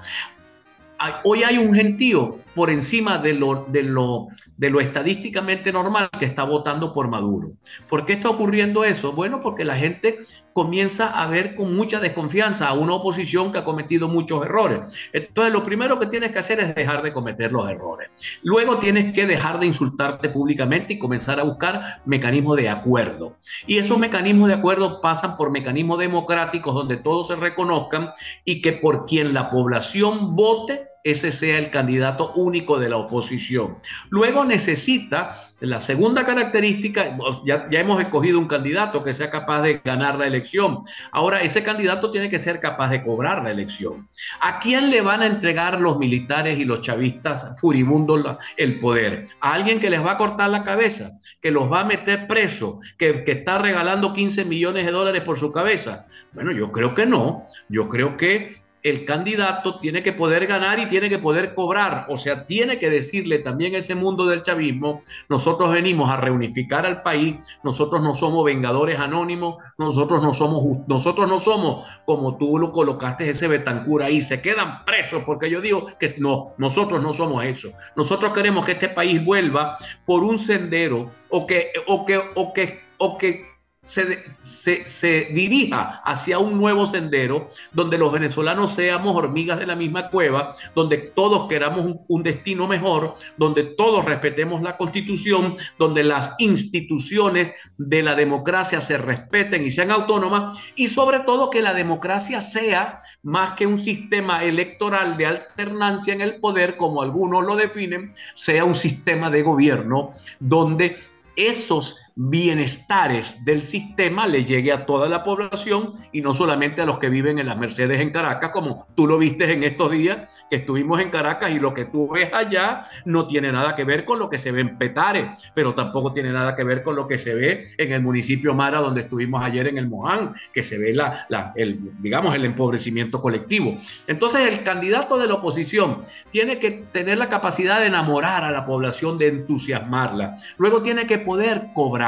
Hoy hay un gentío por encima de lo, de, lo, de lo estadísticamente normal que está votando por Maduro. ¿Por qué está ocurriendo eso? Bueno, porque la gente comienza a ver con mucha desconfianza a una oposición que ha cometido muchos errores. Entonces, lo primero que tienes que hacer es dejar de cometer los errores. Luego tienes que dejar de insultarte públicamente y comenzar a buscar mecanismos de acuerdo. Y esos mecanismos de acuerdo pasan por mecanismos democráticos donde todos se reconozcan y que por quien la población vote ese sea el candidato único de la oposición. Luego necesita la segunda característica, ya, ya, hemos escogido un candidato que sea capaz de ganar la elección. Ahora, ese candidato tiene que ser capaz de cobrar la elección. ¿A quién le van a entregar los militares y los chavistas furibundos el poder? ¿A alguien que les va a cortar la cabeza? ¿Que los va a meter preso? ¿Que, que está regalando 15 millones de dólares por su cabeza? Bueno, yo creo que no. Yo creo que el candidato tiene que poder ganar y tiene que poder cobrar. O sea, tiene que decirle también ese mundo del chavismo, nosotros venimos a reunificar al país, nosotros no somos vengadores anónimos, nosotros no somos, nosotros no somos como tú lo colocaste ese Betancur ahí, se quedan presos, porque yo digo que no, nosotros no somos eso. Nosotros queremos que este país vuelva por un sendero o que, o que, o que, o que se, dirija hacia un nuevo sendero donde los venezolanos seamos hormigas de la misma cueva, donde todos queramos un, destino mejor, donde todos respetemos la constitución, donde las instituciones de la democracia se respeten y sean autónomas y sobre todo que la democracia sea más que un sistema electoral de alternancia en el poder, como algunos lo definen, sea un sistema de gobierno donde esos bienestares del sistema le llegue a toda la población y no solamente a los que viven en las Mercedes en Caracas, como tú lo viste en estos días que estuvimos en Caracas y lo que tú ves allá no tiene nada que ver con lo que se ve en Petare, pero tampoco tiene nada que ver con lo que se ve en el municipio Mara donde estuvimos ayer en el Moján, que se ve la, el, digamos, el empobrecimiento colectivo. Entonces el candidato de la oposición tiene que tener la capacidad de enamorar a la población, de entusiasmarla. Luego tiene que poder cobrar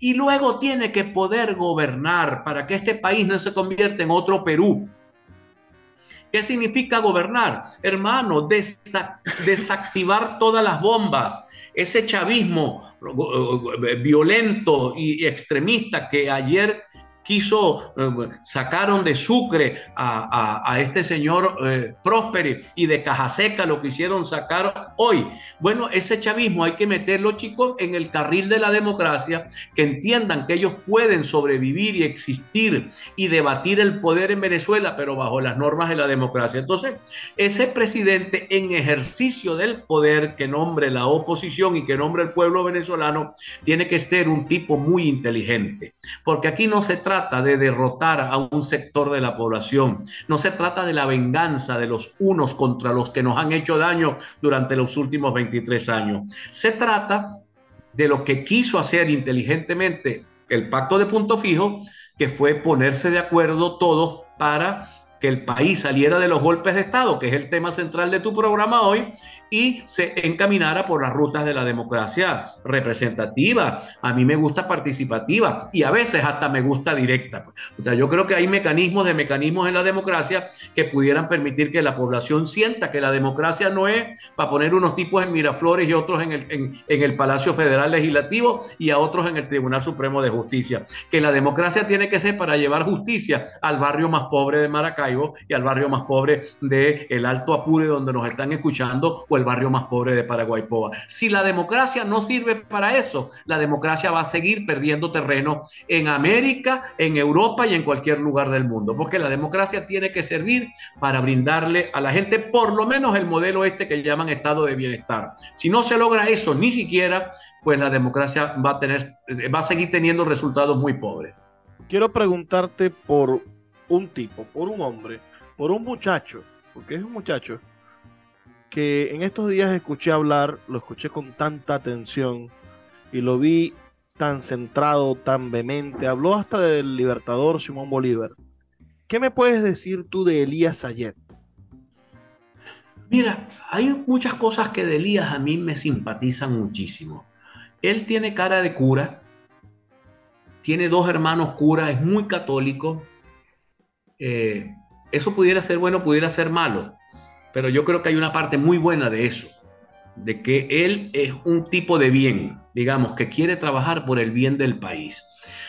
y luego tiene que poder gobernar para que este país no se convierta en otro Perú. ¿Qué significa gobernar? Hermano, desactivar todas las bombas, ese chavismo eh, violento y extremista que ayer quiso, eh, sacaron de Sucre a, este señor eh, y de Cajaseca lo quisieron sacar hoy. Bueno, ese chavismo hay que meterlo, chicos, en el carril de la democracia, que entiendan que ellos pueden sobrevivir y existir y debatir el poder en Venezuela, pero bajo las normas de la democracia. Entonces, ese presidente en ejercicio del poder que nombre la oposición y que nombre el pueblo venezolano, tiene que ser un tipo muy inteligente, porque aquí no se trata de derrotar a un sector de la población, no se trata de la venganza de los unos contra los que nos han hecho daño durante los últimos 23 años. Se trata de lo que quiso hacer inteligentemente el pacto de punto fijo, que fue ponerse de acuerdo todos para que el país saliera de los golpes de Estado, que es el tema central de tu programa hoy, y se encaminara por las rutas de la democracia representativa. A mí me gusta participativa y a veces hasta me gusta directa. O sea, yo creo que hay mecanismos de mecanismos en la democracia que pudieran permitir que la población sienta que la democracia no es para poner unos tipos en Miraflores y otros en el, en, en el Palacio Federal Legislativo y a otros en el Tribunal Supremo de Justicia. Que la democracia tiene que ser para llevar justicia al barrio más pobre de Maracay y al barrio más pobre de el Alto Apure donde nos están escuchando o el barrio más pobre de Paraguaypoa. Si la democracia no sirve para eso, la democracia va a seguir perdiendo terreno en América, en Europa y en cualquier lugar del mundo, porque la democracia tiene que servir para brindarle a la gente por lo menos el modelo este que llaman estado de bienestar. Si no se logra eso ni siquiera, pues la democracia va a tener va a seguir teniendo resultados muy pobres. Quiero preguntarte por un tipo, por un hombre, por un muchacho, porque es un muchacho, que en estos días escuché hablar, lo escuché con tanta atención y lo vi tan centrado, tan vehemente, habló hasta del libertador Simón Bolívar. ¿Qué me puedes decir tú de Elías ayer? Mira, hay muchas cosas que de Elías a mí me simpatizan muchísimo. Él tiene cara de cura, tiene dos hermanos curas, es muy católico, eh, eso pudiera ser bueno, pudiera ser malo, pero yo creo que hay una parte muy buena de eso, de que él es un tipo de bien, digamos, que quiere trabajar por el bien del país.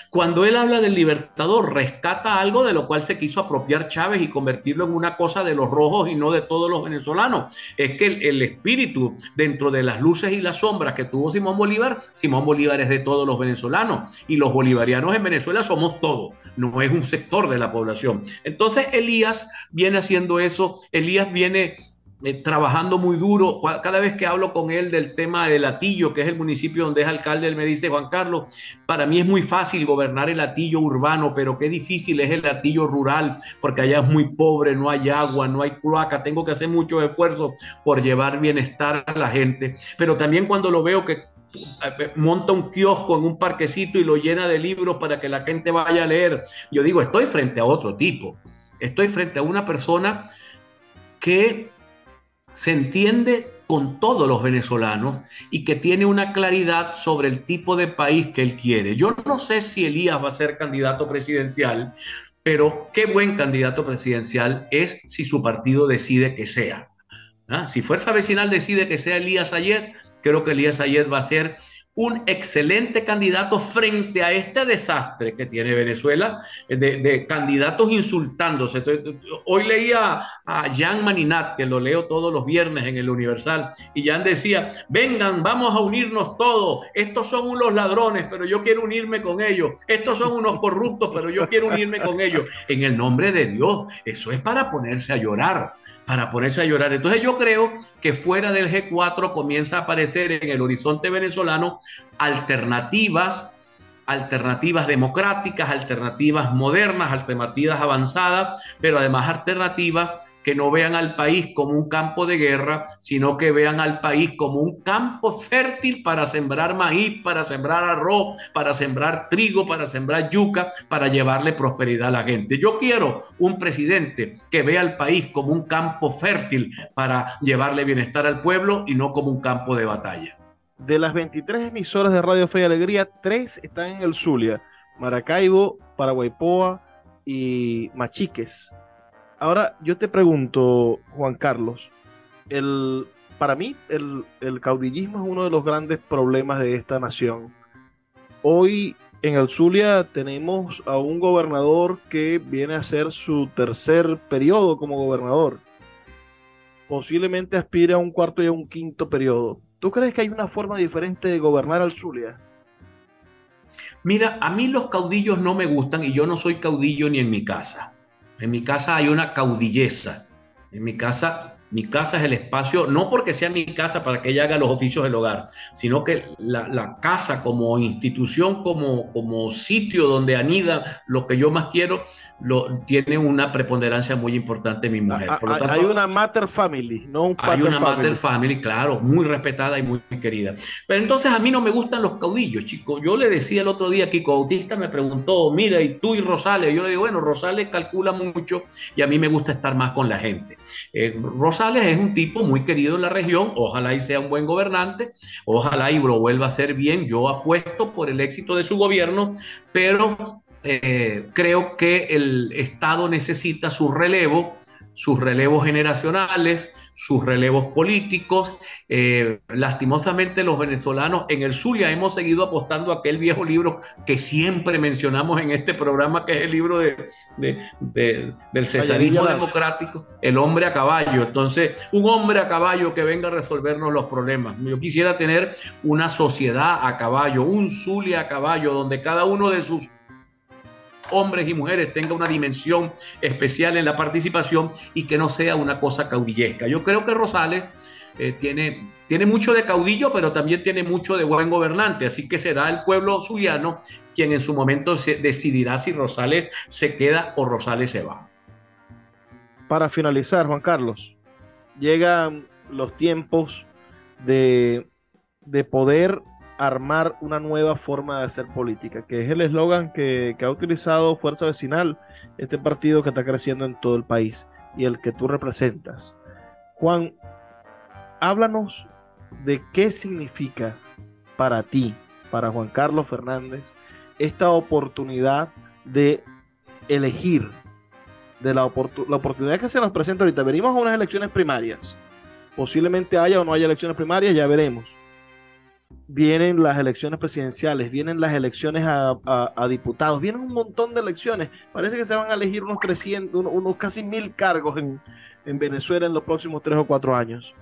Cuando él habla del libertador, rescata algo de lo cual se quiso apropiar Chávez y convertirlo en una cosa de los rojos y no de todos los venezolanos. Es que el, espíritu dentro de las luces y las sombras que tuvo Simón Bolívar, Simón Bolívar es de todos los venezolanos y los bolivarianos en Venezuela somos todos, no es un sector de la población. Entonces Elías viene haciendo eso, Elías viene eh, trabajando muy duro. Cada vez que hablo con él del tema de Latillo, que es el municipio donde es alcalde, él me dice, Juan Carlos, para mí es muy fácil gobernar el Latillo urbano, pero qué difícil es el Latillo rural, porque allá es muy pobre, no hay agua, no hay cloaca, tengo que hacer mucho esfuerzo por llevar bienestar a la gente. Pero también cuando lo veo que eh, monta un kiosco en un parquecito y lo llena de libros para que la gente vaya a leer, yo digo, estoy frente a otro tipo, estoy frente a una persona que se entiende con todos los venezolanos y que tiene una claridad sobre el tipo de país que él quiere. Yo no sé si Elías va a ser candidato presidencial, pero qué buen candidato presidencial es si su partido decide que sea. ¿Ah? Si Fuerza Vecinal decide que sea Elías Ayed, creo que Elías Ayed va a ser un excelente candidato frente a este desastre que tiene Venezuela, de, candidatos insultándose. Hoy leía a Jan Maninat, que lo leo todos los viernes en el Universal, y Jan decía, vengan, vamos a unirnos todos, estos son unos ladrones, pero yo quiero unirme con ellos, estos son unos corruptos, pero yo quiero unirme con ellos. En el nombre de Dios, eso es para ponerse a llorar para ponerse a llorar. Entonces yo creo que fuera del G4 comienza a aparecer en el horizonte venezolano alternativas alternativas democráticas, alternativas modernas, alternativas avanzadas, pero además alternativas que no vean al país como un campo de guerra, sino que vean al país como un campo fértil para sembrar maíz, para sembrar arroz, para sembrar trigo, para sembrar yuca, para llevarle prosperidad a la gente. Yo quiero un presidente que vea al país como un campo fértil para llevarle bienestar al pueblo y no como un campo de batalla. De las 23 emisoras de Radio Fe y Alegría, tres están en el Zulia, Maracaibo, Paraguaypoa y Machiques. Ahora yo te pregunto, Juan Carlos, para mí el, el, caudillismo es uno de los grandes problemas de esta nación. Hoy en el Zulia tenemos a un gobernador que viene a ser su tercer periodo como gobernador. Posiblemente aspire a un cuarto y a un quinto periodo. ¿Tú crees que hay una forma diferente de gobernar al Zulia? Mira, a mí los caudillos no me gustan y yo no soy caudillo ni en mi casa. En mi casa hay una caudilleza. En mi casa mi casa es el espacio, no porque sea mi casa para que ella haga los oficios del hogar, sino que la, casa como institución, como, como sitio donde anida lo que yo más quiero, lo, tiene una preponderancia muy importante mi mujer. Por hay una mater family, no un Hay una mater family, claro, muy respetada y muy querida. Pero entonces a mí no me gustan los caudillos, chicos. Yo le decía el otro día, Kiko Autista me preguntó, mira, ¿y tú y Rosales? Yo le digo, bueno, Rosales calcula mucho y a mí me gusta estar más con la gente. Eh, Rosales es un tipo muy querido en la región, ojalá y sea un buen gobernante, ojalá y vuelva a ser bien, yo apuesto por el éxito de su gobierno, pero eh, creo que el Estado necesita su relevo, sus relevos generacionales, sus relevos políticos. Eh, lastimosamente los venezolanos en el Zulia hemos seguido apostando a aquel viejo libro que siempre mencionamos en este programa, que es el libro de, del cesarismo democrático, el hombre a caballo. Entonces, un hombre a caballo que venga a resolvernos los problemas. Yo quisiera tener una sociedad a caballo, un Zulia a caballo, donde cada uno de sus hombres y mujeres tenga una dimensión especial en la participación y que no sea una cosa caudillesca. Yo creo que Rosales eh, tiene, tiene mucho de caudillo, pero también tiene mucho de buen gobernante, así que será el pueblo zuliano quien en su momento decidirá si Rosales se queda o Rosales se va. Para finalizar, Juan Carlos, llegan los tiempos de, de poder armar una nueva forma de hacer política, que es el eslogan que, ha utilizado Fuerza Vecinal, este partido que está creciendo en todo el país y el que tú representas. Juan, háblanos de qué significa para ti, para Juan Carlos Fernández, esta oportunidad de elegir, de la, la oportunidad que se nos presenta ahorita. Venimos a unas elecciones primarias. Posiblemente haya o no haya elecciones primarias, ya veremos vienen las elecciones presidenciales, vienen las elecciones a, diputados, vienen un montón de elecciones. Parece que se van a elegir unos 300, unos, casi mil cargos en, Venezuela en los próximos tres o cuatro años.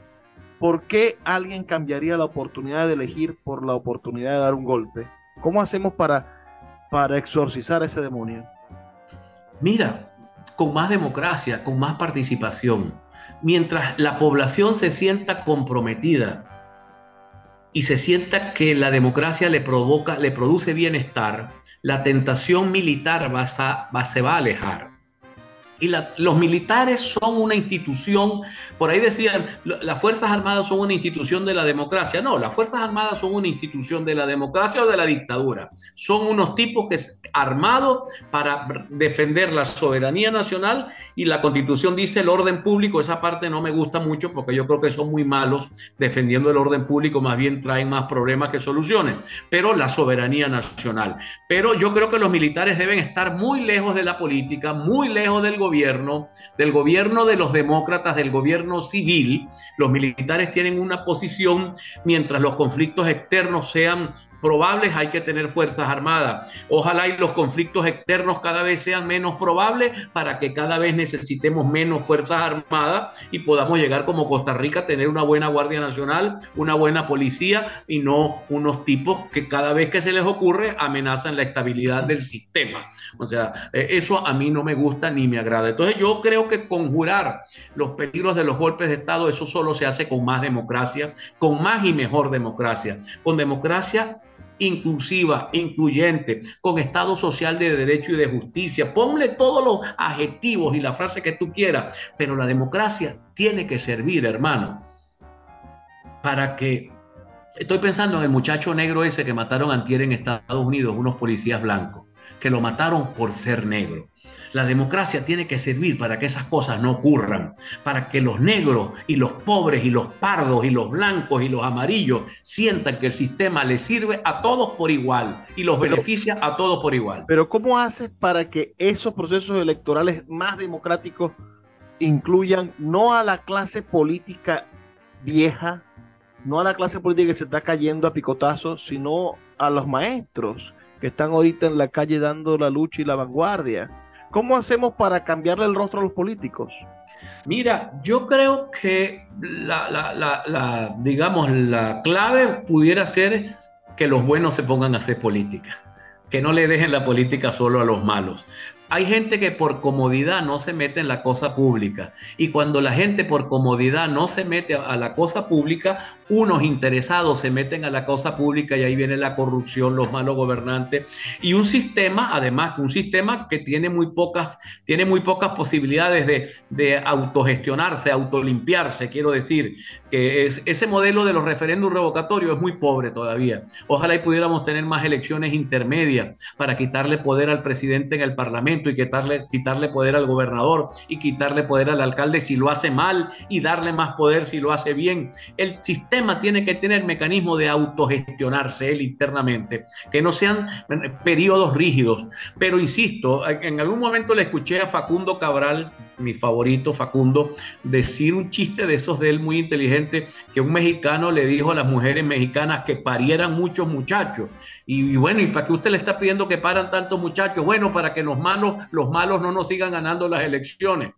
¿Por qué alguien cambiaría la oportunidad de elegir por la oportunidad de dar un golpe? ¿Cómo hacemos para, para exorcizar ese demonio? Mira, con más democracia, con más participación, mientras la población se sienta comprometida y se sienta que la democracia le provoca, le produce bienestar, la tentación militar va va, se va a alejar. Y los militares son una institución, por ahí decían, las Fuerzas Armadas son una institución de la democracia. No, las Fuerzas Armadas son una institución de la democracia o de la dictadura. Son unos tipos que armados para defender la soberanía nacional y la constitución dice el orden público. Esa parte no me gusta mucho porque yo creo que son muy malos defendiendo el orden público, más bien traen más problemas que soluciones. Pero la soberanía nacional. Pero yo creo que los militares deben estar muy lejos de la política, muy lejos del gobierno gobierno, del gobierno de los demócratas, del gobierno civil. Los militares tienen una posición mientras los conflictos externos sean probables hay que tener fuerzas armadas. Ojalá y los conflictos externos cada vez sean menos probables para que cada vez necesitemos menos fuerzas armadas y podamos llegar como Costa Rica a tener una buena Guardia Nacional, una buena policía y no unos tipos que cada vez que se les ocurre amenazan la estabilidad del sistema. O sea, eh, eso a mí no me gusta ni me agrada. Entonces yo creo que conjurar los peligros de los golpes de Estado, eso solo se hace con más democracia, con más y mejor democracia. Con democracia inclusiva, incluyente, con Estado social de derecho y de justicia. Ponle todos los adjetivos y la frase que tú quieras, pero la democracia tiene que servir, hermano, para que... Estoy pensando en el muchacho negro ese que mataron antier en Estados Unidos, unos policías blancos, que lo mataron por ser negro. La democracia tiene que servir para que esas cosas no ocurran, para que los negros y los pobres y los pardos y los blancos y los amarillos sientan que el sistema les sirve a todos por igual y los beneficia a todos por igual. Pero ¿cómo haces para que esos procesos electorales más democráticos incluyan no a la clase política vieja, no a la clase política que se está cayendo a picotazos, sino a los maestros que están ahorita en la calle dando la lucha y la vanguardia? ¿Cómo hacemos para cambiarle el rostro a los políticos? Mira, yo creo que la, digamos, la clave pudiera ser que los buenos se pongan a hacer política, que no le dejen la política solo a los malos. Hay gente que por comodidad no se mete en la cosa pública. Y cuando la gente por comodidad no se mete a la cosa pública, unos interesados se meten a la cosa pública y ahí viene la corrupción, los malos gobernantes. Y un sistema, además, un sistema que tiene muy pocas, tiene muy pocas posibilidades de, autogestionarse, autolimpiarse, quiero decir, que es, ese modelo de los referéndums revocatorios es muy pobre todavía. Ojalá y pudiéramos tener más elecciones intermedias para quitarle poder al presidente en el Parlamento y quitarle, quitarle poder al gobernador y quitarle poder al alcalde si lo hace mal y darle más poder si lo hace bien. El sistema tiene que tener mecanismo de autogestionarse él internamente, que no sean periodos rígidos. Pero insisto, en algún momento le escuché a Facundo Cabral, mi favorito Facundo, decir un chiste de esos de él muy inteligente, que un mexicano le dijo a las mujeres mexicanas que parieran muchos muchachos. Y, bueno, ¿y para qué usted le está pidiendo que paran tantos muchachos? Bueno, para que los malos, los malos no nos sigan ganando las elecciones.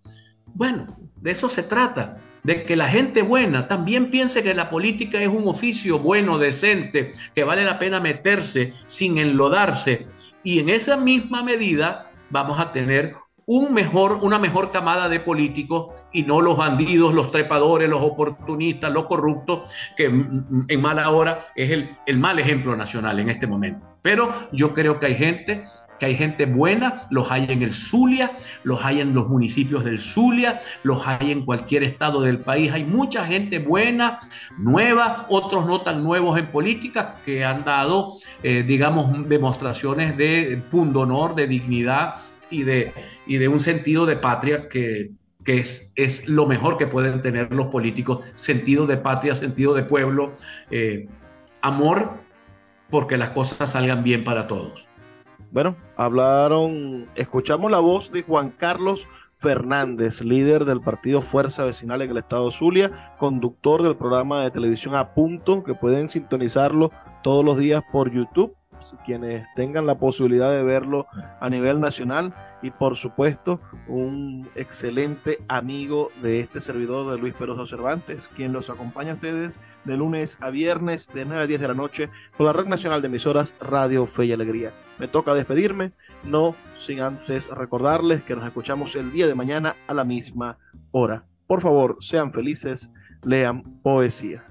Bueno, de eso se trata, de que la gente buena también piense que la política es un oficio bueno, decente, que vale la pena meterse sin enlodarse. Y en esa misma medida vamos a tener un mejor, una mejor camada de políticos y no los bandidos, los trepadores, los oportunistas, los corruptos, que en mala hora es el, el mal ejemplo nacional en este momento. Pero yo creo que hay gente que hay gente buena, los hay en el Zulia, los hay en los municipios del Zulia, los hay en cualquier estado del país. Hay mucha gente buena, nueva, otros no tan nuevos en política, que han dado, eh, digamos, demostraciones de pundonor, de dignidad y de, y de un sentido de patria que, es, es, lo mejor que pueden tener los políticos, sentido de patria, sentido de pueblo, eh, amor, porque las cosas salgan bien para todos. Bueno, hablaron, escuchamos la voz de Juan Carlos Fernández, líder del partido Fuerza Vecinal en el estado Zulia, conductor del programa de televisión A Punto, que pueden sintonizarlo todos los días por YouTube quienes tengan la posibilidad de verlo a nivel nacional y por supuesto un excelente amigo de este servidor de Luis Peroso Cervantes, quien los acompaña a ustedes de lunes a viernes de 9 a 10 de la noche por la red nacional de emisoras Radio Fe y Alegría. Me toca despedirme, no sin antes recordarles que nos escuchamos el día de mañana a la misma hora. Por favor, sean felices, lean poesía.